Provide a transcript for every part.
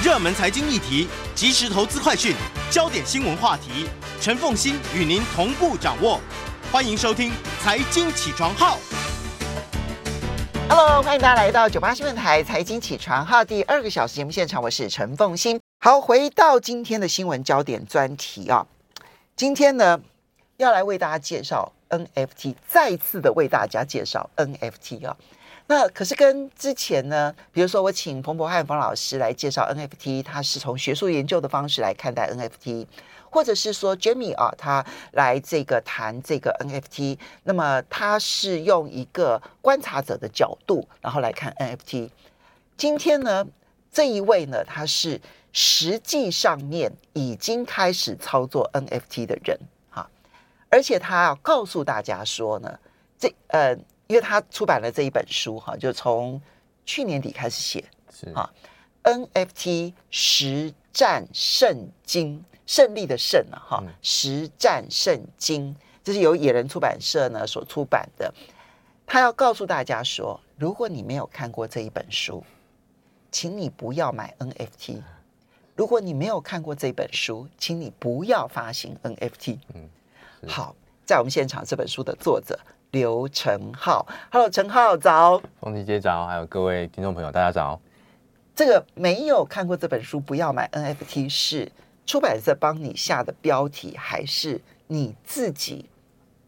热门财经议题、即时投资快讯、焦点新闻话题，陈凤欣与您同步掌握。欢迎收听《财经起床号》。Hello，欢迎大家来到九八新闻台《财经起床号》第二个小时节目现场，我是陈凤欣。好，回到今天的新闻焦点专题啊，今天呢要来为大家介绍 NFT，再次的为大家介绍 NFT 啊。那可是跟之前呢，比如说我请冯博汉冯老师来介绍 NFT，他是从学术研究的方式来看待 NFT，或者是说 Jamie 啊，他来这个谈这个 NFT，那么他是用一个观察者的角度，然后来看 NFT。今天呢，这一位呢，他是实际上面已经开始操作 NFT 的人哈，而且他要告诉大家说呢，这呃。因为他出版了这一本书哈，就从去年底开始写，是啊，NFT 实战圣经，胜利的胜啊哈，实战圣经，这是由野人出版社呢所出版的。他要告诉大家说，如果你没有看过这一本书，请你不要买 NFT；如果你没有看过这本书，请你不要发行 NFT。嗯，好，在我们现场这本书的作者。刘成浩，Hello，陈浩早，凤馨姐早，还有各位听众朋友，大家早。这个没有看过这本书，不要买 NFT，是出版社帮你下的标题，还是你自己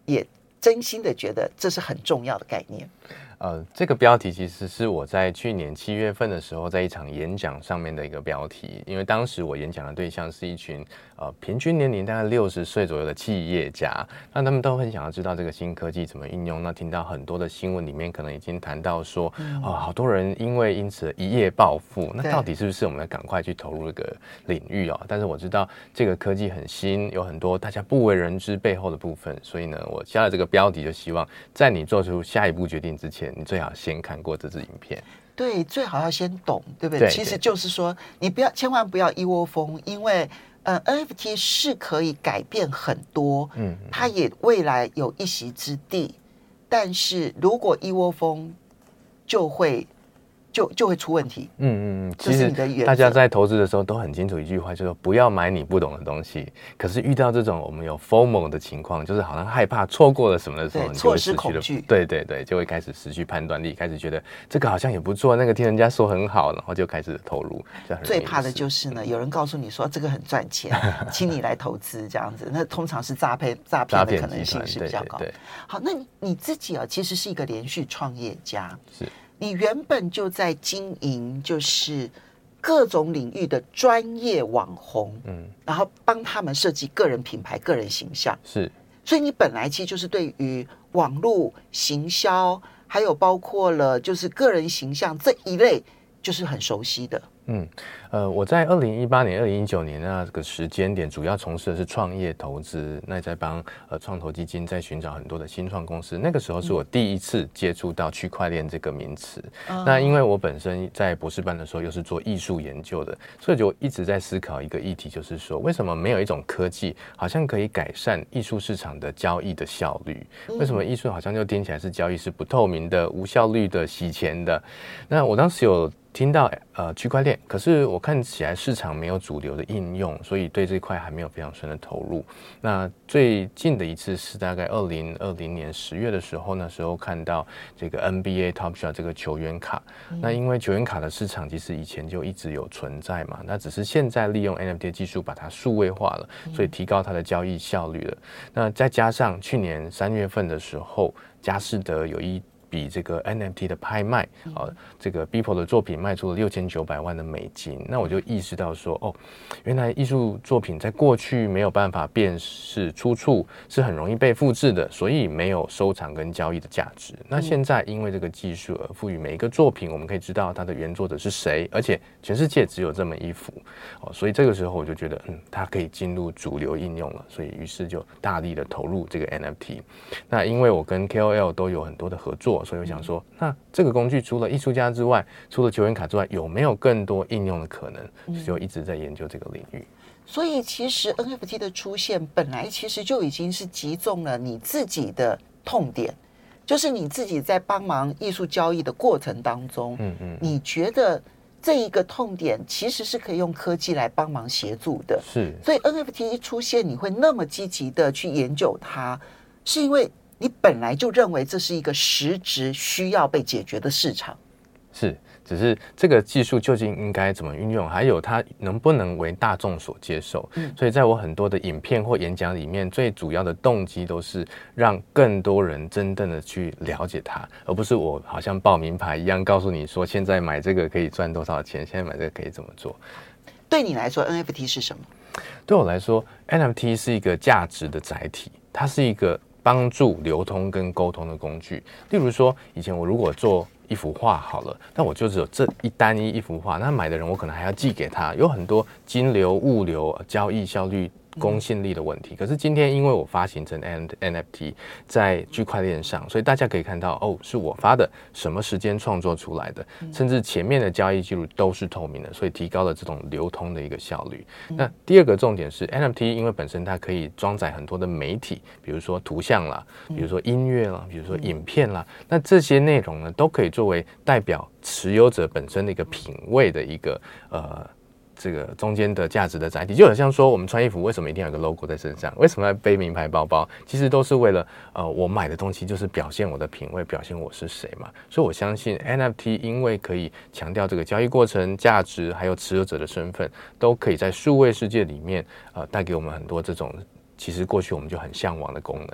也真心的觉得这是很重要的概念？呃，这个标题其实是我在去年七月份的时候，在一场演讲上面的一个标题。因为当时我演讲的对象是一群呃平均年龄大概六十岁左右的企业家，那他们都很想要知道这个新科技怎么应用。那听到很多的新闻里面，可能已经谈到说，嗯、哦，好多人因为因此一夜暴富。那到底是不是我们要赶快去投入这个领域哦？但是我知道这个科技很新，有很多大家不为人知背后的部分，所以呢，我下了这个标题，就希望在你做出下一步决定之前。你最好先看过这支影片，对，最好要先懂，对不对？对，其实就是说，你不要，千万不要一窝蜂，因为呃，NFT 是可以改变很多，嗯，它也未来有一席之地，但是如果一窝蜂，就会。就就会出问题。嗯嗯嗯，其实大家在投资的时候都很清楚一句话，就是说不要买你不懂的东西。可是遇到这种我们有 FOMO 的情况，就是好像害怕错过了什么的时候，你就会失去了。对对对，就会开始失去判断力，开始觉得这个好像也不错，那个听人家说很好，然后就开始投入。最怕的就是呢，有人告诉你说这个很赚钱，请你来投资这样子，那通常是诈骗诈骗的可能性是比较高。对，好，那你自己啊，其实是一个连续创业家。是。你原本就在经营，就是各种领域的专业网红，嗯，然后帮他们设计个人品牌、个人形象，是。所以你本来其实就是对于网络行销，还有包括了就是个人形象这一类，就是很熟悉的。嗯，呃，我在二零一八年、二零一九年那个时间点，主要从事的是创业投资，那在帮呃创投基金在寻找很多的新创公司。那个时候是我第一次接触到区块链这个名词。嗯、那因为我本身在博士班的时候又是做艺术研究的，所以就一直在思考一个议题，就是说为什么没有一种科技好像可以改善艺术市场的交易的效率？为什么艺术好像就听起来是交易是不透明的、无效率的、洗钱的？那我当时有。听到呃区块链，可是我看起来市场没有主流的应用，所以对这块还没有非常深的投入。那最近的一次是大概二零二零年十月的时候，那时候看到这个 NBA Top Shot 这个球员卡。嗯、那因为球员卡的市场其实以前就一直有存在嘛，那只是现在利用 NFT 技术把它数位化了，所以提高它的交易效率了。那再加上去年三月份的时候，佳士得有一。比这个 NFT 的拍卖，啊，这个 Beeple 的作品卖出了六千九百万的美金，那我就意识到说，哦，原来艺术作品在过去没有办法辨识出处，是很容易被复制的，所以没有收藏跟交易的价值。那现在因为这个技术而赋予每一个作品，我们可以知道它的原作者是谁，而且全世界只有这么一幅，哦，所以这个时候我就觉得，嗯，它可以进入主流应用了，所以于是就大力的投入这个 NFT。那因为我跟 KOL 都有很多的合作。所以我想说，那这个工具除了艺术家之外，除了球员卡之外，有没有更多应用的可能？就一直在研究这个领域。所以其实 NFT 的出现本来其实就已经是击中了你自己的痛点，就是你自己在帮忙艺术交易的过程当中，嗯嗯，你觉得这一个痛点其实是可以用科技来帮忙协助的。是，所以 NFT 一出现，你会那么积极的去研究它，是因为你本来就认为这是一个实质需要被解决的市场。是。只是这个技术究竟应该怎么运用，还有它能不能为大众所接受？嗯，所以在我很多的影片或演讲里面，最主要的动机都是让更多人真正的去了解它，而不是我好像报名牌一样告诉你说，现在买这个可以赚多少钱，现在买这个可以怎么做。对你来说，NFT 是什么？对我来说，NFT 是一个价值的载体，它是一个帮助流通跟沟通的工具。例如说，以前我如果做一幅画好了，那我就只有这一单一一幅画，那买的人我可能还要寄给他，有很多金流、物流、交易效率。公信力的问题，可是今天因为我发行成 N NFT 在区块链上，所以大家可以看到哦，是我发的，什么时间创作出来的，甚至前面的交易记录都是透明的，所以提高了这种流通的一个效率。那第二个重点是 NFT，因为本身它可以装载很多的媒体，比如说图像啦，比如说音乐啦，比如说影片啦，那这些内容呢，都可以作为代表持有者本身的一个品味的一个呃。这个中间的价值的载体，就好像说，我们穿衣服为什么一定要有个 logo 在身上？为什么要背名牌包包？其实都是为了，呃，我买的东西就是表现我的品味，表现我是谁嘛。所以我相信 NFT 因为可以强调这个交易过程、价值，还有持有者的身份，都可以在数位世界里面，呃，带给我们很多这种其实过去我们就很向往的功能。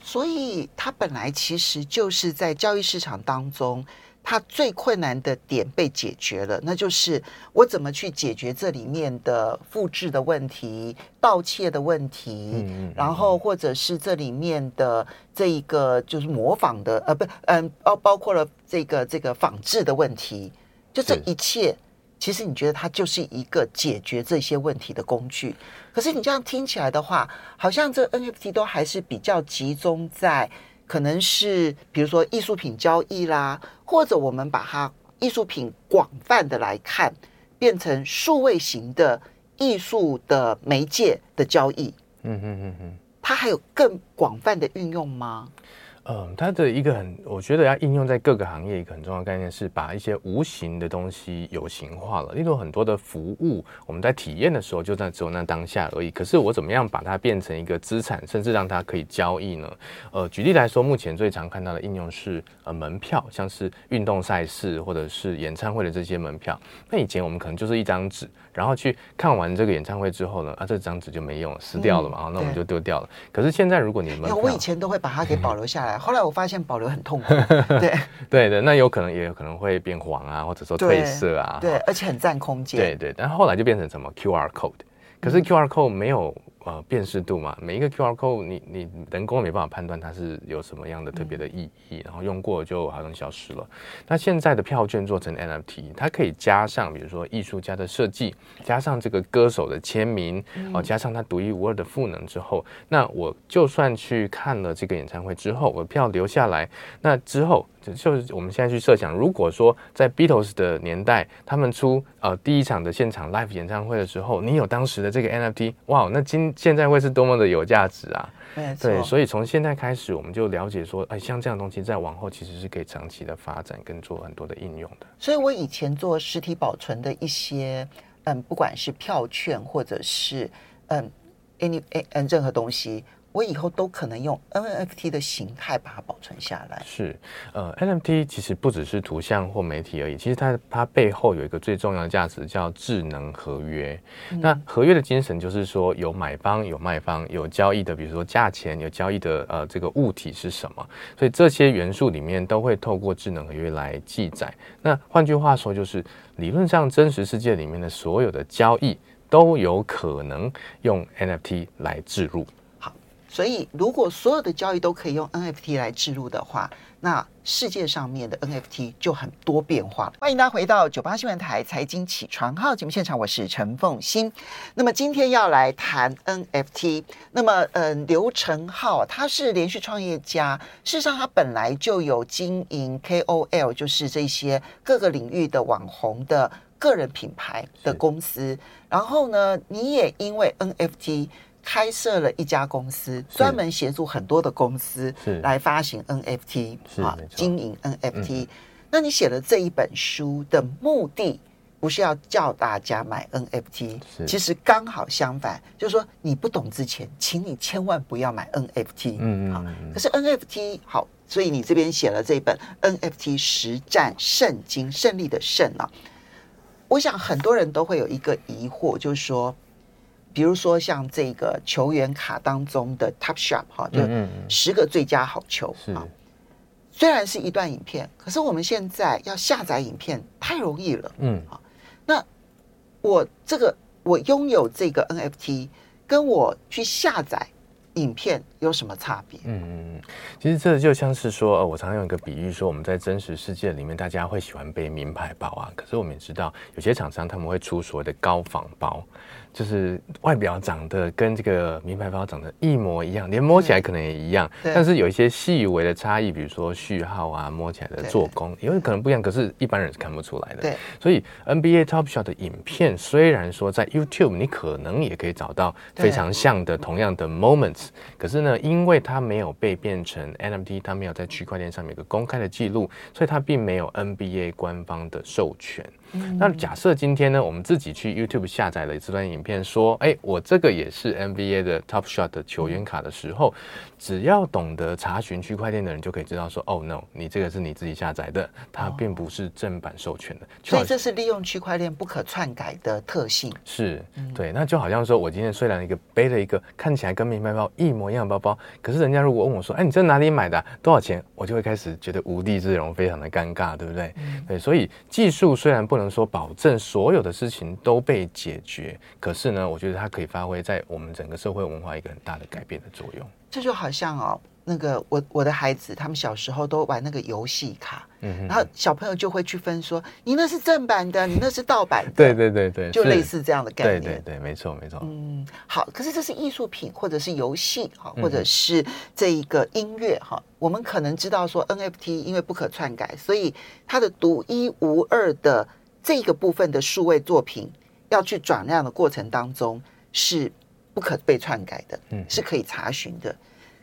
所以它本来其实就是在交易市场当中。它最困难的点被解决了，那就是我怎么去解决这里面的复制的问题、盗窃的问题，嗯嗯，然后或者是这里面的这一个就是模仿的，呃，不，嗯，包包括了这个这个仿制的问题，就这一切，其实你觉得它就是一个解决这些问题的工具。可是你这样听起来的话，好像这 NFT 都还是比较集中在。可能是比如说艺术品交易啦，或者我们把它艺术品广泛的来看，变成数位型的艺术的媒介的交易。嗯嗯嗯嗯，它还有更广泛的运用吗？嗯，它的一个很，我觉得要应用在各个行业，一个很重要的概念是把一些无形的东西有形化了。例如很多的服务，我们在体验的时候就在只有那当下而已。可是我怎么样把它变成一个资产，甚至让它可以交易呢？呃，举例来说，目前最常看到的应用是呃门票，像是运动赛事或者是演唱会的这些门票。那以前我们可能就是一张纸。然后去看完这个演唱会之后呢，啊，这张纸就没用了，撕掉了嘛，嗯、那我们就丢掉了。可是现在如果你们，我以前都会把它给保留下来，后来我发现保留很痛苦。对对的，那有可能也有可能会变黄啊，或者说褪色啊，对，对，而且很占空间。对对，但后来就变成什么 QR code，可是 QR code 没有。呃，辨识度嘛，每一个 QR code 你你人工没办法判断它是有什么样的特别的意义，嗯、然后用过就好像消失了。那现在的票券做成 NFT，它可以加上比如说艺术家的设计，加上这个歌手的签名，哦、加上它独一无二的赋能之后，那我就算去看了这个演唱会之后，我票留下来，那之后。就是我们现在去设想，如果说在 Beatles 的年代，他们出呃第一场的现场 live 演唱会的时候，你有当时的这个 NFT，哇，那今现在会是多么的有价值啊！对，所以从现在开始，我们就了解说，哎，像这样东西，在往后其实是可以长期的发展跟做很多的应用的。所以我以前做实体保存的一些，嗯，不管是票券或者是嗯，any 嗯任何东西。我以后都可能用 NFT 的形态把它保存下来。是，呃，NFT 其实不只是图像或媒体而已，其实它它背后有一个最重要的价值叫智能合约。嗯、那合约的精神就是说，有买方有卖方，有交易的，比如说价钱，有交易的呃这个物体是什么，所以这些元素里面都会透过智能合约来记载。那换句话说，就是理论上真实世界里面的所有的交易都有可能用 NFT 来置入。所以，如果所有的交易都可以用 NFT 来置入的话，那世界上面的 NFT 就很多变化了。欢迎大家回到九八新闻台财经起床号节目现场，我是陈凤欣。那么今天要来谈 NFT。那么，嗯，刘成浩他是连续创业家，事实上他本来就有经营 KOL，就是这些各个领域的网红的个人品牌的公司。然后呢，你也因为 NFT。开设了一家公司，专门协助很多的公司来发行 NFT 啊，经营 NFT。嗯。那你写了这一本书的目的，不是要叫大家买 NFT，其实刚好相反，就是说你不懂之前，请你千万不要买 NFT。嗯嗯可是 NFT 好，所以你这边写了这本 NFT 实战圣经，胜利的胜啊。我想很多人都会有一个疑惑，就是说，比如说像这个球员卡当中的 Top Shop 哈，就十个最佳好球是啊。虽然是一段影片，可是我们现在要下载影片太容易了。嗯那我这个我拥有这个 NFT，跟我去下载影片有什么差别？嗯嗯，其实这就像是说，呃，我常常用一个比喻说，我们在真实世界里面，大家会喜欢背名牌包啊，可是我们也知道，有些厂商他们会出所谓的高仿包。就是外表长得跟这个名牌包长得一模一样，连摸起来可能也一样，但是有一些细微的差异，比如说序号啊，摸起来的做工，因为可能不一样，可是一般人是看不出来的。对，所以 NBA Top Shot 的影片虽然说在 YouTube 你可能也可以找到非常像的同样的 moments，可是呢，因为它没有被变成 NFT，它没有在区块链上面有个公开的记录，所以它并没有 NBA 官方的授权。嗯、那假设今天呢，我们自己去 YouTube 下载了这段影片，说，哎，我这个也是 NBA 的 Top Shot 的球员卡的时候，只要懂得查询区块链的人就可以知道说，哦，no，你这个是你自己下载的，它并不是正版授权的。所以这是利用区块链不可篡改的特性。是，对。那就好像说我今天虽然一个背了一个看起来跟名牌包一模一样的包包，可是人家如果问我说，哎，你这哪里买的啊？多少钱？我就会开始觉得无地自容，非常的尴尬，对不对？嗯、对。所以技术虽然不能。能说保证所有的事情都被解决，可是呢，我觉得它可以发挥在我们整个社会文化一个很大的改变的作用。这就好像哦，那个我我的孩子他们小时候都玩那个游戏卡，嗯哼，然后小朋友就会去分说，你那是正版的，你那是盗版的，对对对对，就类似这样的概念，对对对，没错没错。嗯，好，可是这是艺术品或者是游戏哈，或者是这一个音乐哈，嗯、我们可能知道说 NFT 因为不可篡改，所以它的独一无二的。这个部分的数位作品要去转让的过程当中是不可被篡改的，嗯，是可以查询的。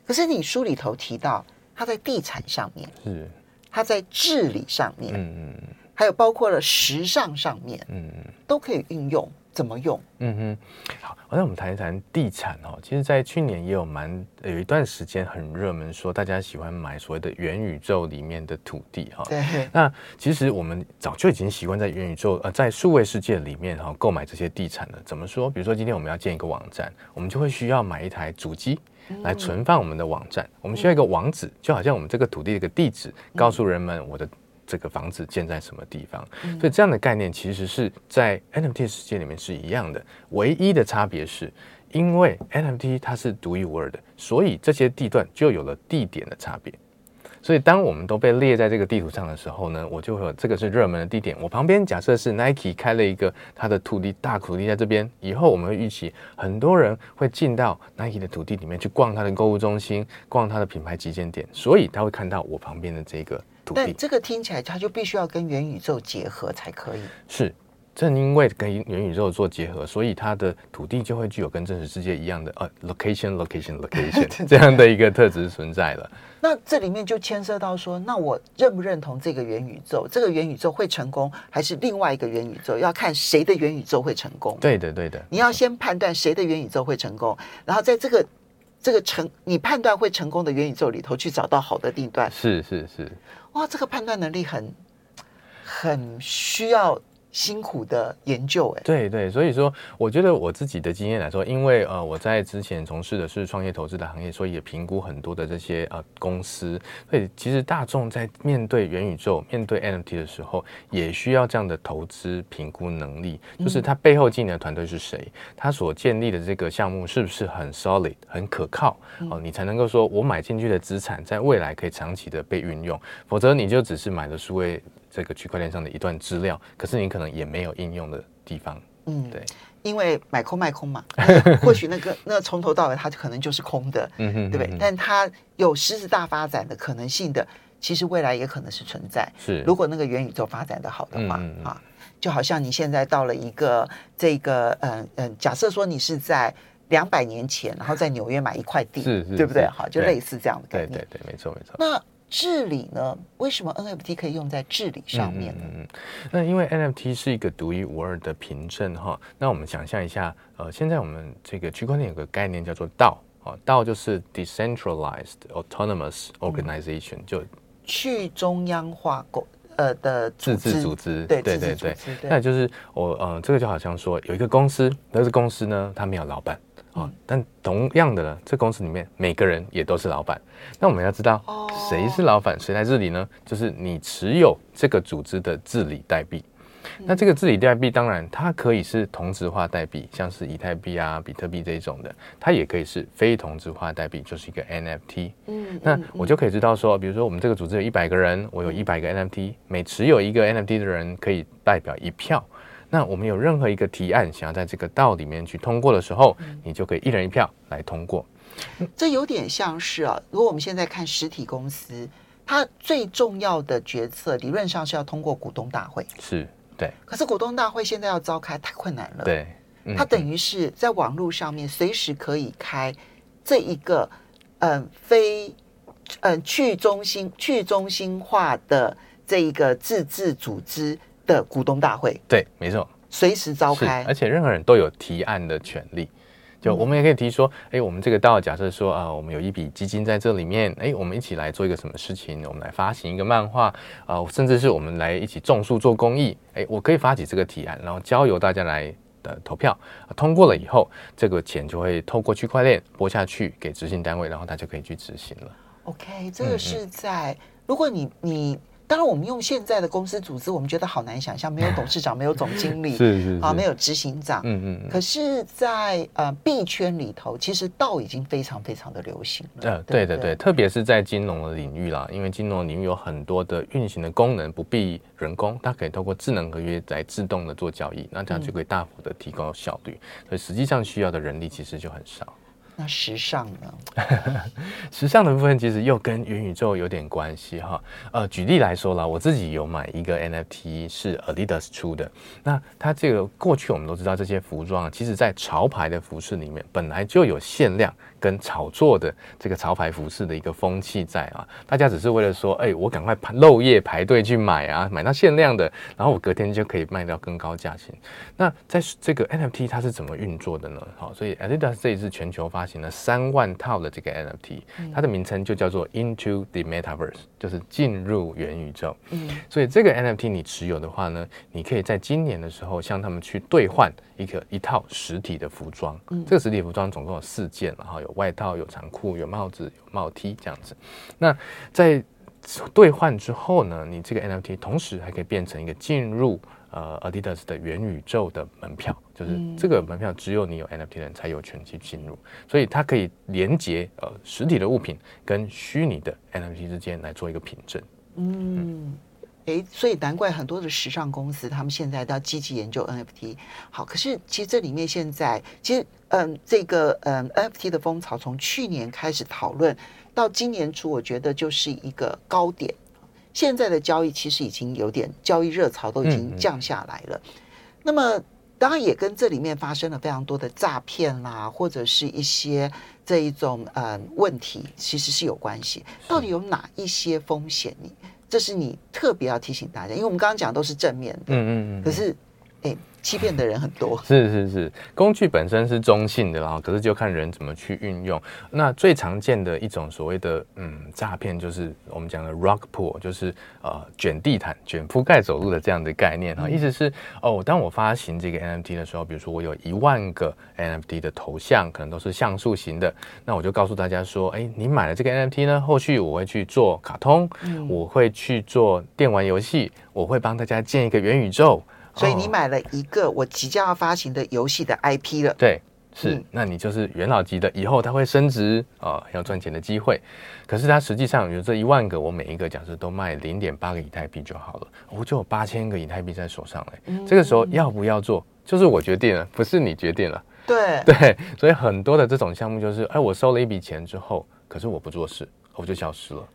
可是你书里头提到，它在地产上面，是它在治理上面，嗯嗯，还有包括了时尚上面，嗯嗯，都可以运用。怎么用？嗯哼，好，那我们谈一谈地产哦。其实，在去年也有蛮有一段时间很热门，说大家喜欢买所谓的元宇宙里面的土地哈。对。那其实我们早就已经习惯在元宇宙呃，在数位世界里面哈购买这些地产了。怎么说？比如说今天我们要建一个网站，我们就会需要买一台主机来存放我们的网站。嗯、我们需要一个网址，就好像我们这个土地的一个地址，告诉人们我的。这个房子建在什么地方？所以这样的概念其实是在 NFT 世界里面是一样的，唯一的差别是，因为 NFT 它是独一无二的，所以这些地段就有了地点的差别。所以当我们都被列在这个地图上的时候呢，我就会有这个是热门的地点。我旁边假设是 Nike 开了一个它的土地大土地在这边，以后我们会预期很多人会进到 Nike 的土地里面去逛它的购物中心，逛它的品牌旗舰店，所以他会看到我旁边的这个。但这个听起来，它就必须要跟元宇宙结合才可以。是，正因为跟元宇宙做结合，所以它的土地就会具有跟真实世界一样的呃，location location location 这样的一个特质存在了。那这里面就牵涉到说，那我认不认同这个元宇宙？这个元宇宙会成功，还是另外一个元宇宙？要看谁的元宇宙会成功。对的，对的。你要先判断谁的元宇宙会成功，然后在这个这个成你判断会成功的元宇宙里头去找到好的地段。是是是。哇，这个判断能力很很需要辛苦的研究哎，对对，所以说我觉得我自己的经验来说，因为呃我在之前从事的是创业投资的行业，所以也评估很多的这些呃公司，所以其实大众在面对元宇宙、面对 NFT 的时候，也需要这样的投资评估能力，就是他背后经营的团队是谁，他所建立的这个项目是不是很 solid、很可靠哦，你才能够说我买进去的资产在未来可以长期的被运用，否则你就只是买了数位。这个区块链上的一段资料，可是你可能也没有应用的地方。嗯，对，因为买空卖空嘛，或许那个那从头到尾它可能就是空的，嗯哼，对不对？但它有狮子大发展的可能性的，其实未来也可能是存在。是，如果那个元宇宙发展的好的话，嗯嗯啊，就好像你现在到了一个这个，嗯嗯，假设说你是在两百年前，然后在纽约买一块地，是，是，对不对？好，就类似这样的概念。对对对，没错没错。那治理呢？为什么 NFT 可以用在治理上面呢？嗯，那因为 NFT 是一个独一无二的凭证哈。那我们想象一下，呃，现在我们这个区块链有个概念叫做 DAO 啊，DAO 就是 Decentralized Autonomous Organization，、嗯、就去中央化构呃的自治组织。对对对对，那就是我呃，这个就好像说有一个公司，那个公司呢，它没有老板。啊，但同样的呢，这公司里面每个人也都是老板。那我们要知道，谁是老板，谁来治理呢？就是你持有这个组织的治理代币。那这个治理代币，当然它可以是同质化代币，像是以太币啊、比特币这一种的；它也可以是非同质化代币，就是一个 NFT。嗯，那我就可以知道说，比如说我们这个组织有一百个人，我有一百个 NFT，每持有一个 NFT 的人可以代表一票。那我们有任何一个提案想要在这个道里面去通过的时候，你就可以一人一票来通过。这有点像是啊，如果我们现在看实体公司，它最重要的决策理论上是要通过股东大会，是对。可是股东大会现在要召开太困难了，对。它等于是在网络上面随时可以开这一个嗯、呃、非嗯、呃、去中心去中心化的这一个自治组织。的股东大会，对，没错，随时召开，而且任何人都有提案的权利。就我们也可以提说，哎、嗯，我们这个道假设说啊，我们有一笔基金在这里面，哎，我们一起来做一个什么事情？我们来发行一个漫画啊，甚至是我们来一起种树做公益。哎，我可以发起这个提案，然后交由大家来的投票，通过了以后，这个钱就会透过区块链拨下去给执行单位，然后他就可以去执行了。OK，这个是在、嗯、如果你你。当然，我们用现在的公司组织，我们觉得好难想象，没有董事长，没有总经理，是是，是啊，没有执行长。嗯嗯。可是在，在呃币圈里头，其实道已经非常非常的流行了。呃，对对对，特别是在金融的领域啦，因为金融领域有很多的运行的功能不必人工，它可以透过智能合约来自动的做交易，那这样就可以大幅的提高效率。嗯、所以实际上需要的人力其实就很少。那时尚呢？时尚的部分其实又跟元宇宙有点关系哈。呃，举例来说啦，我自己有买一个 NFT 是 Adidas 出的。那它这个过去我们都知道，这些服装，其实在潮牌的服饰里面本来就有限量跟炒作的这个潮牌服饰的一个风气在啊。大家只是为了说，哎，我赶快排漏夜排队去买啊，买到限量的，然后我隔天就可以卖到更高价钱。那在这个 NFT 它是怎么运作的呢？好，所以 Adidas 这一次全球发行了三万套的这个 NFT，它的名称就叫做 Into the Metaverse，就是进入元宇宙。嗯，所以这个 NFT 你持有的话呢，你可以在今年的时候向他们去兑换一个一套实体的服装。嗯，这个实体服装总共有四件，然后有外套、有长裤、有帽子、有帽 T 这样子。那在兑换之后呢，你这个 NFT 同时还可以变成一个进入。呃，Adidas 的元宇宙的门票，就是这个门票只有你有 NFT 的人才有权去进入，所以它可以连接呃实体的物品跟虚拟的 NFT 之间来做一个凭证。嗯，诶，所以难怪很多的时尚公司他们现在都要积极研究 NFT。好，可是其实这里面现在其实嗯，这个嗯 NFT 的风潮从去年开始讨论到今年初，我觉得就是一个高点。现在的交易其实已经有点交易热潮都已经降下来了，嗯嗯，那么当然也跟这里面发生了非常多的诈骗啦，或者是一些这一种嗯问题，其实是有关系。到底有哪一些风险？你这是你特别要提醒大家，因为我们刚刚讲都是正面的，嗯嗯嗯，可是哎。欺骗的人很多，是是是，工具本身是中性的，然后可是就看人怎么去运用。那最常见的一种所谓的嗯诈骗，就是我们讲的 rug pull，就是呃卷地毯、卷铺盖走路的这样的概念哈。意思是哦，当我发行这个 NFT 的时候，比如说我有一万个 NFT 的头像，可能都是像素型的，那我就告诉大家说，哎，你买了这个 NFT 呢，后续我会去做卡通，我会去做电玩游戏，我会帮大家建一个元宇宙。所以你买了一个我即将要发行的游戏的 IP 了，对，是，嗯、那你就是元老级的，以后它会升值啊，要赚钱的机会。可是它实际上有这一万个，我每一个假设都卖零点八个以太币就好了，我就有八千个以太币在手上嘞。嗯、这个时候要不要做，就是我决定了，不是你决定了。对 对，所以很多的这种项目就是，哎，我收了一笔钱之后，可是我不做事，我就消失了。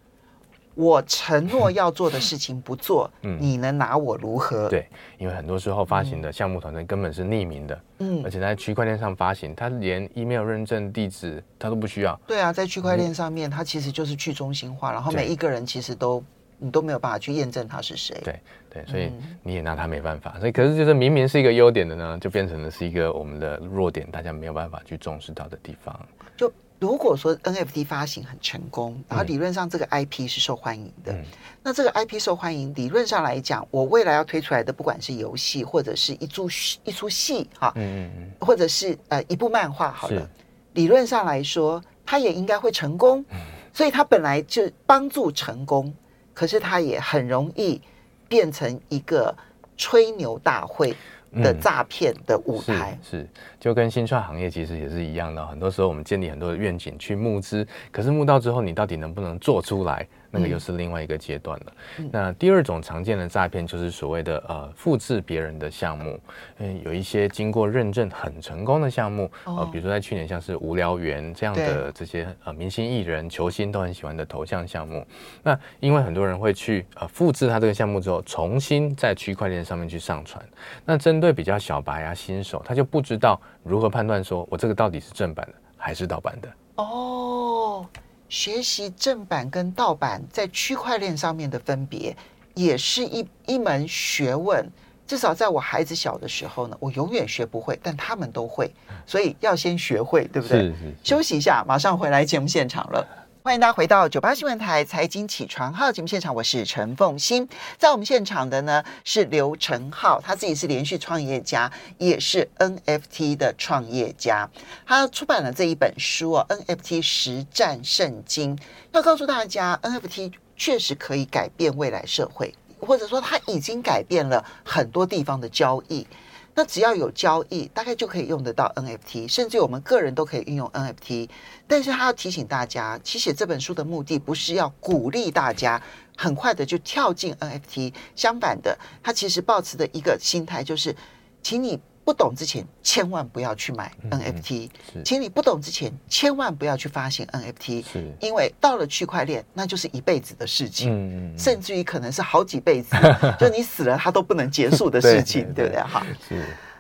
我承诺要做的事情不做，嗯你能拿我如何？对，因为很多时候发行的项目团队根本是匿名的，嗯而且在区块链上发行，他连 email 认证地址他都不需要。对啊，在区块链上面，它其实就是去中心化，然后每一个人其实都你都没有办法去验证他是谁。对对，所以你也拿他没办法。所以可是就是明明是一个优点的呢，就变成了是一个我们的弱点，大家没有办法去重视到的地方。就如果说 NFT 发行很成功，然后理论上这个 IP 是受欢迎的，嗯。那这个 IP 受欢迎，理论上来讲，我未来要推出来的，不管是游戏或者是一出一出戏哈，嗯嗯嗯，或者是呃一部漫画好了，理论上来说，它也应该会成功，所以它本来就帮助成功，可是它也很容易变成一个吹牛大会的诈骗的舞台。是是，就跟新创行业其实也是一样的。很多时候我们建立很多的愿景去募资，可是募到之后，你到底能不能做出来？那个又是另外一个阶段了。嗯、那第二种常见的诈骗就是所谓的呃复制别人的项目，嗯，有一些经过认证很成功的项目，哦、呃，比如说在去年像是无聊猿这样的这些呃明星艺人、球星都很喜欢的头像项目。那因为很多人会去呃复制他这个项目之后，重新在区块链上面去上传。那针对比较小白啊新手，他就不知道如何判断说我这个到底是正版的还是盗版的。哦。学习正版跟盗版在区块链上面的分别，也是一一门学问。至少在我孩子小的时候呢，我永远学不会，但他们都会，所以要先学会，对不对？是是是。休息一下，马上回来节目现场了。欢迎大家回到九八新闻台财经起床号节目现场，我是陈凤欣。在我们现场的呢是刘成浩，他自己是连续创业家，也是 NFT 的创业家。他出版了这一本书哦，NFT 实战圣经，要告诉大家，NFT 确实可以改变未来社会，或者说它已经改变了很多地方的交易。那只要有交易，大概就可以用得到 NFT，甚至我们个人都可以运用 NFT。但是他要提醒大家，其实写这本书的目的不是要鼓励大家很快的就跳进 NFT，相反的，他其实抱持的一个心态就是，请你不懂之前千万不要去买 NFT，嗯、请你不懂之前千万不要去发行 NFT，因为到了区块链，那就是一辈子的事情，甚至于可能是好几辈子，就你死了它都不能结束的事情，对，不对？哈，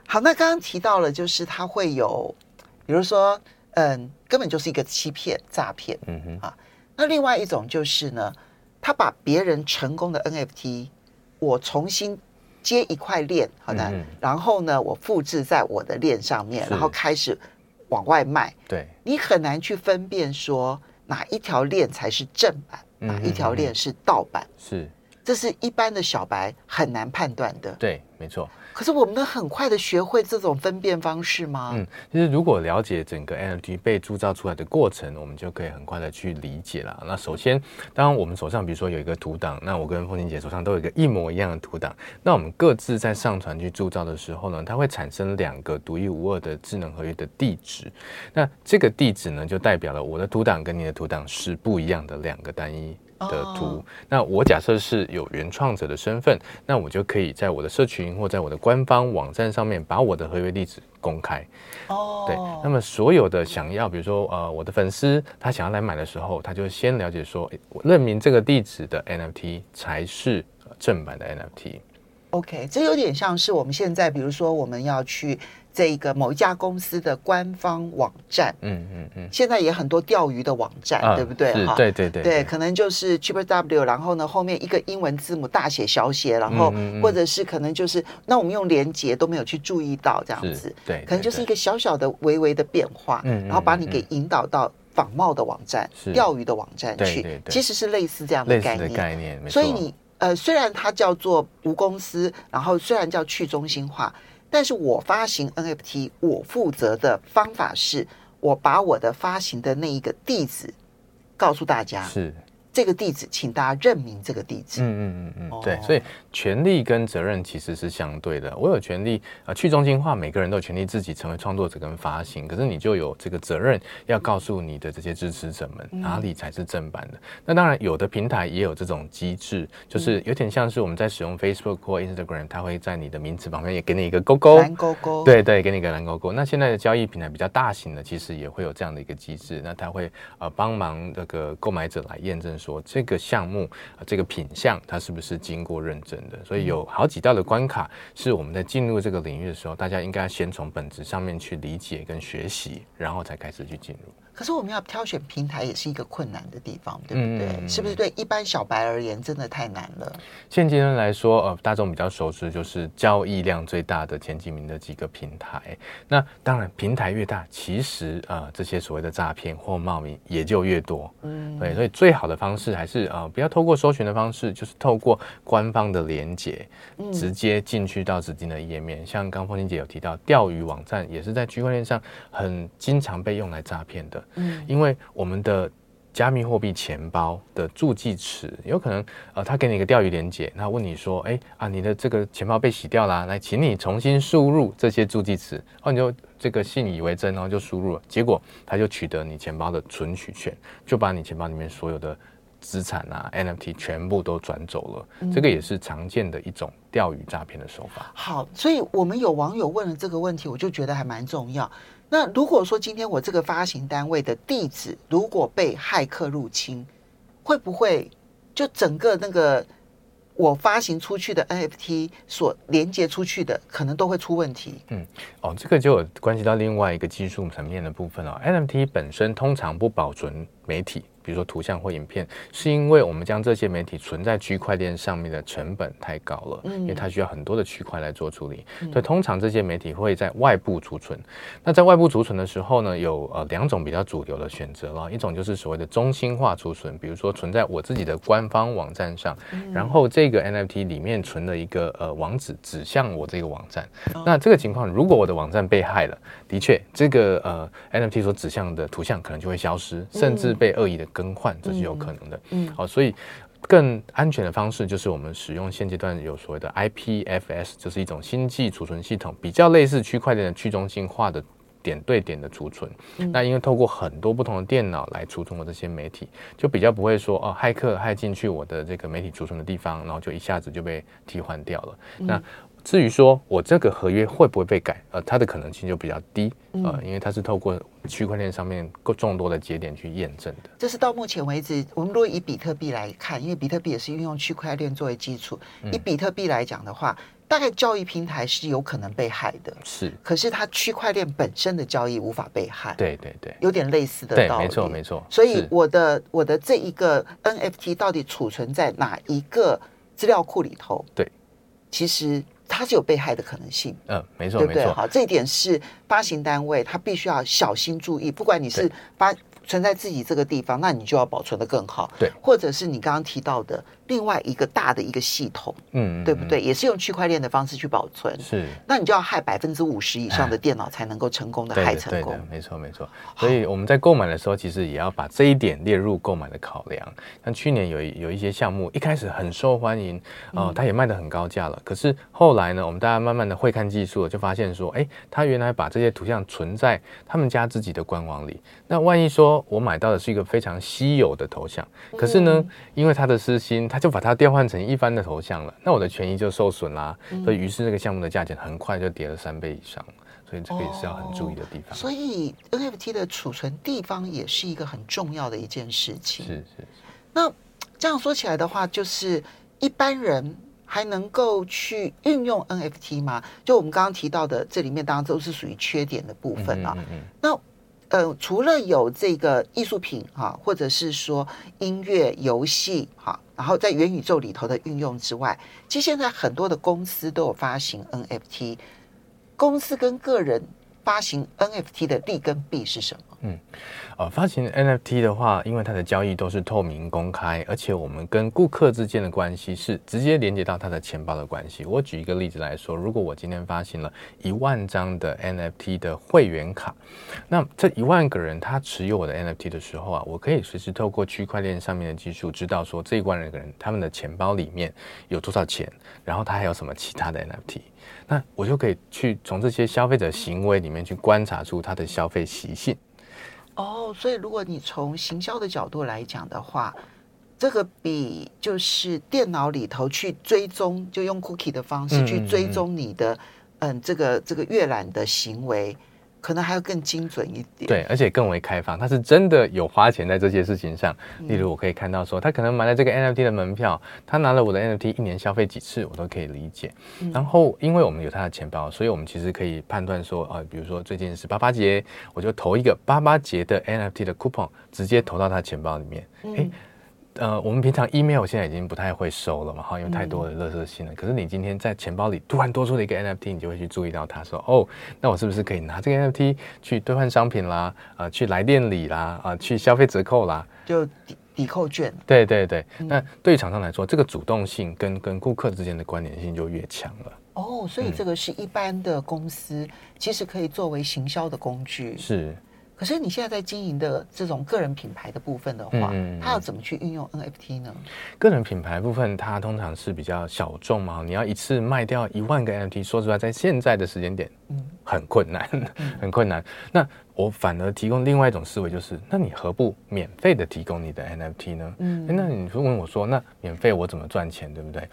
好，那刚刚提到了，就是它会有，比如说。嗯，根本就是一个欺骗诈骗。嗯哼啊，那另外一种就是呢，他把别人成功的 NFT，我重新接一块链，好的，嗯、然后呢，我复制在我的链上面，然后开始往外卖。对，你很难去分辨说哪一条链才是正版，嗯、哪一条链是盗版。是，这是一般的小白很难判断的。对，没错。可是我们能很快的学会这种分辨方式吗？嗯，其实如果了解整个 NFT 被铸造出来的过程，我们就可以很快的去理解了。那首先，当我们手上比如说有一个图档，那我跟凤琴姐手上都有一个一模一样的图档，那我们各自在上传去铸造的时候呢，它会产生两个独一无二的智能合约的地址。那这个地址呢，就代表了我的图档跟你的图档是不一样的两个单一的图。Oh. 那我假设是有原创者的身份，那我就可以在我的社群或在我的官方网站上面把我的合约地址公开。哦，对。那么所有的想要，比如说呃，我的粉丝他想要来买的时候，他就先了解说，我认明这个地址的 NFT 才是正版的 NFT。OK，这有点像是我们现在，比如说我们要去。这个某一家公司的官方网站，嗯嗯嗯，现在也很多钓鱼的网站，啊、对不对？哈，对对对，对，可能就是 Triple W，然后呢后面一个英文字母大写小写，然后或者是可能就是那我们用连接都没有去注意到这样子，对，可能就是一个小小的微微的变化，嗯，然后把你给引导到仿冒的网站、钓鱼的网站去，其实是类似这样的概念，概念，所以你呃，虽然它叫做无公司，然后虽然叫去中心化。但是我发行 NFT，我负责的方法是，我把我的发行的那一个地址告诉大家。是。这个地址，请大家认明这个地址。嗯嗯嗯嗯，对，所以权利跟责任其实是相对的。我有权利啊，去中心化，每个人都有权利自己成为创作者跟发行，可是你就有这个责任要告诉你的这些支持者们哪里才是正版的。那当然，有的平台也有这种机制，就是有点像是我们在使用 Facebook 或 Instagram，它会在你的名字旁边也给你一个勾勾，蓝勾勾，对对，给你一个蓝勾勾。那现在的交易平台比较大型的，其实也会有这样的一个机制，那它会呃帮忙这个购买者来验证。说这个项目、这个品项它是不是经过认证的。所以有好几道的关卡是我们在进入这个领域的时候，大家应该先从本质上面去理解跟学习，然后才开始去进入。可是我们要挑选平台也是一个困难的地方，对不对？嗯、是不是对一般小白而言真的太难了？现阶段来说，呃，大众比较熟知就是交易量最大的前几名的几个平台。那当然，平台越大，其实呃这些所谓的诈骗或冒名也就越多。嗯，对，所以最好的方式还是呃不要透过搜寻的方式，就是透过官方的连接，直接进去到指定的页面。嗯、像刚凤馨姐有提到，钓鱼网站也是在区块链上很经常被用来诈骗的。嗯，因为我们的加密货币钱包的助记词有可能，呃，他给你一个钓鱼连接，那问你说，哎啊，你的这个钱包被洗掉啦，来，请你重新输入这些助记词，后，你就这个信以为真，然后就输入了，结果他就取得你钱包的存取权，就把你钱包里面所有的资产啊 NFT 全部都转走了，嗯，这个也是常见的一种钓鱼诈骗的手法。好，所以我们有网友问了这个问题，我就觉得还蛮重要。那如果说今天我这个发行单位的地址如果被骇客入侵，会不会就整个那个我发行出去的 NFT 所连接出去的可能都会出问题？嗯，哦，这个就有关系到另外一个技术层面的部分哦。NFT 本身通常不保存媒体。比如说图像或影片，是因为我们将这些媒体存在区块链上面的成本太高了，嗯，因为它需要很多的区块来做处理，所以通常这些媒体会在外部储存。那在外部储存的时候呢，有呃两种比较主流的选择了，一种就是所谓的中心化储存，比如说存在我自己的官方网站上，然后这个 NFT 里面存了一个呃网址指向我这个网站。那这个情况，如果我的网站被害了，的确这个呃 NFT 所指向的图像可能就会消失，甚至被恶意的更换，这是有可能的。嗯，好、嗯哦，所以更安全的方式就是我们使用现阶段有所谓的 IPFS，就是一种星际储存系统，比较类似区块链的去中心化的点对点的储存。嗯、那因为透过很多不同的电脑来储存我这些媒体，就比较不会说哦，骇客骇进去我的这个媒体储存的地方，然后就一下子就被替换掉了。嗯、那至于说我这个合约会不会被改，呃，它的可能性就比较低，呃，因为它是透过区块链上面够众多的节点去验证的。这是到目前为止，我们如果以比特币来看，因为比特币也是运用区块链作为基础，以比特币来讲的话，大概交易平台是有可能被害的，是，可是它区块链本身的交易无法被害。对对对，有点类似的道理，没错没错。所以我的我的这一个 NFT 到底储存在哪一个资料库里头？对，其实。它是有被害的可能性，嗯，没错，对不对？好，这一点是发行单位他必须要小心注意，不管你是发。存在自己这个地方，那你就要保存的更好。对，或者是你刚刚提到的另外一个大的一个系统，嗯，对不对？也是用区块链的方式去保存。是，那你就要害百分之五十以上的电脑才能够成功的害成功。没错，没错。所以我们在购买的时候，其实也要把这一点列入购买的考量。像去年有有一些项目一开始很受欢迎，哦、呃，它也卖的很高价了。可是后来呢，我们大家慢慢的会看技术，就发现说，哎，他原来把这些图像存在他们家自己的官网里。那万一说我买到的是一个非常稀有的头像，可是呢，因为他的私心，他就把它调换成一般的头像了，那我的权益就受损啦。所以于是这个项目的价钱很快就跌了三倍以上，所以这个也是要很注意的地方。所以 NFT 的储存地方也是一个很重要的一件事情。是是。那这样说起来的话，就是一般人还能够去运用 NFT 吗？就我们刚刚提到的，这里面当然都是属于缺点的部分啊。嗯那呃，除了有这个艺术品哈，或者是说音乐、游戏哈，然后在元宇宙里头的运用之外，其实现在很多的公司都有发行 NFT，公司跟个人发行 NFT 的利跟弊是什么？嗯。呃，发行 NFT 的话，因为它的交易都是透明公开，而且我们跟顾客之间的关系是直接连接到他的钱包的关系。我举一个例子来说，如果我今天发行了一万张的 NFT 的会员卡，那这一万个人他持有我的 NFT 的时候啊，我可以随时透过区块链上面的技术，知道说这一万个人他们的钱包里面有多少钱，然后他还有什么其他的 NFT，那我就可以去从这些消费者行为里面去观察出他的消费习性。哦，oh, 所以如果你从行销的角度来讲的话，这个比就是电脑里头去追踪，就用 cookie 的方式去追踪你的，嗯，这个这个阅览的行为，可能还要更精准一点。对，而且更为开放，他是真的有花钱在这些事情上。例如，我可以看到说，他可能买了这个 NFT 的门票，他拿了我的 NFT 一年消费几次，我都可以理解。然后，因为我们有他的钱包，所以我们其实可以判断说，呃，比如说最近是八八节，我就投一个八八节的 NFT 的 coupon，直接投到他钱包里面。诶呃，我们平常 email 现在已经不太会收了嘛，哈，因为太多的垃圾信了。嗯、可是你今天在钱包里突然多出了一个 NFT，你就会去注意到它，说，哦，那我是不是可以拿这个 NFT 去兑换商品啦，呃，去来店里啦，啊、呃，去消费折扣啦，就抵抵扣券。对对对，嗯、那对于厂商来说，这个主动性跟跟顾客之间的关联性就越强了。哦，所以这个是一般的公司、嗯、其实可以作为行销的工具。是。可是你现在在经营的这种个人品牌的部分的话，嗯，它要怎么去运用 NFT 呢？个人品牌部分，它通常是比较小众嘛，你要一次卖掉一万个 NFT，说实话，在现在的时间点，嗯，很困难，很困难。那我反而提供另外一种思维，就是那你何不免费的提供你的 NFT 呢？嗯，那你会问我说，那免费我怎么赚钱，对不对？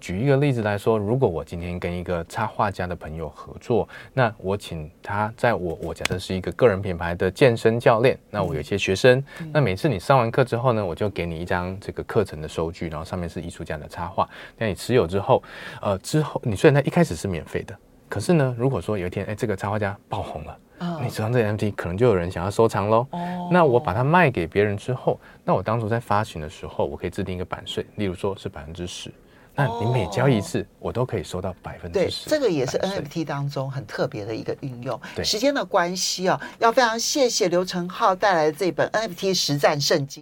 举一个例子来说，如果我今天跟一个插画家的朋友合作，那我请他在我我假设是一个个人品牌的健身教练，那我有一些学生，嗯、那每次你上完课之后呢，我就给你一张这个课程的收据，然后上面是艺术家的插画。那你持有之后，呃，之后你虽然他一开始是免费的，可是呢，如果说有一天，哎，这个插画家爆红了。你手上这个 NFT 可能就有人想要收藏喽。哦，那我把它卖给别人之后，那我当初在发行的时候，我可以制定一个版税，例如说是百分之十。那你每交易一次，我都可以收到百分之十。对，这个也是 NFT 当中很特别的一个运用。对，时间的关系哦，要非常谢谢刘成浩带来的这本 NFT 实战圣经。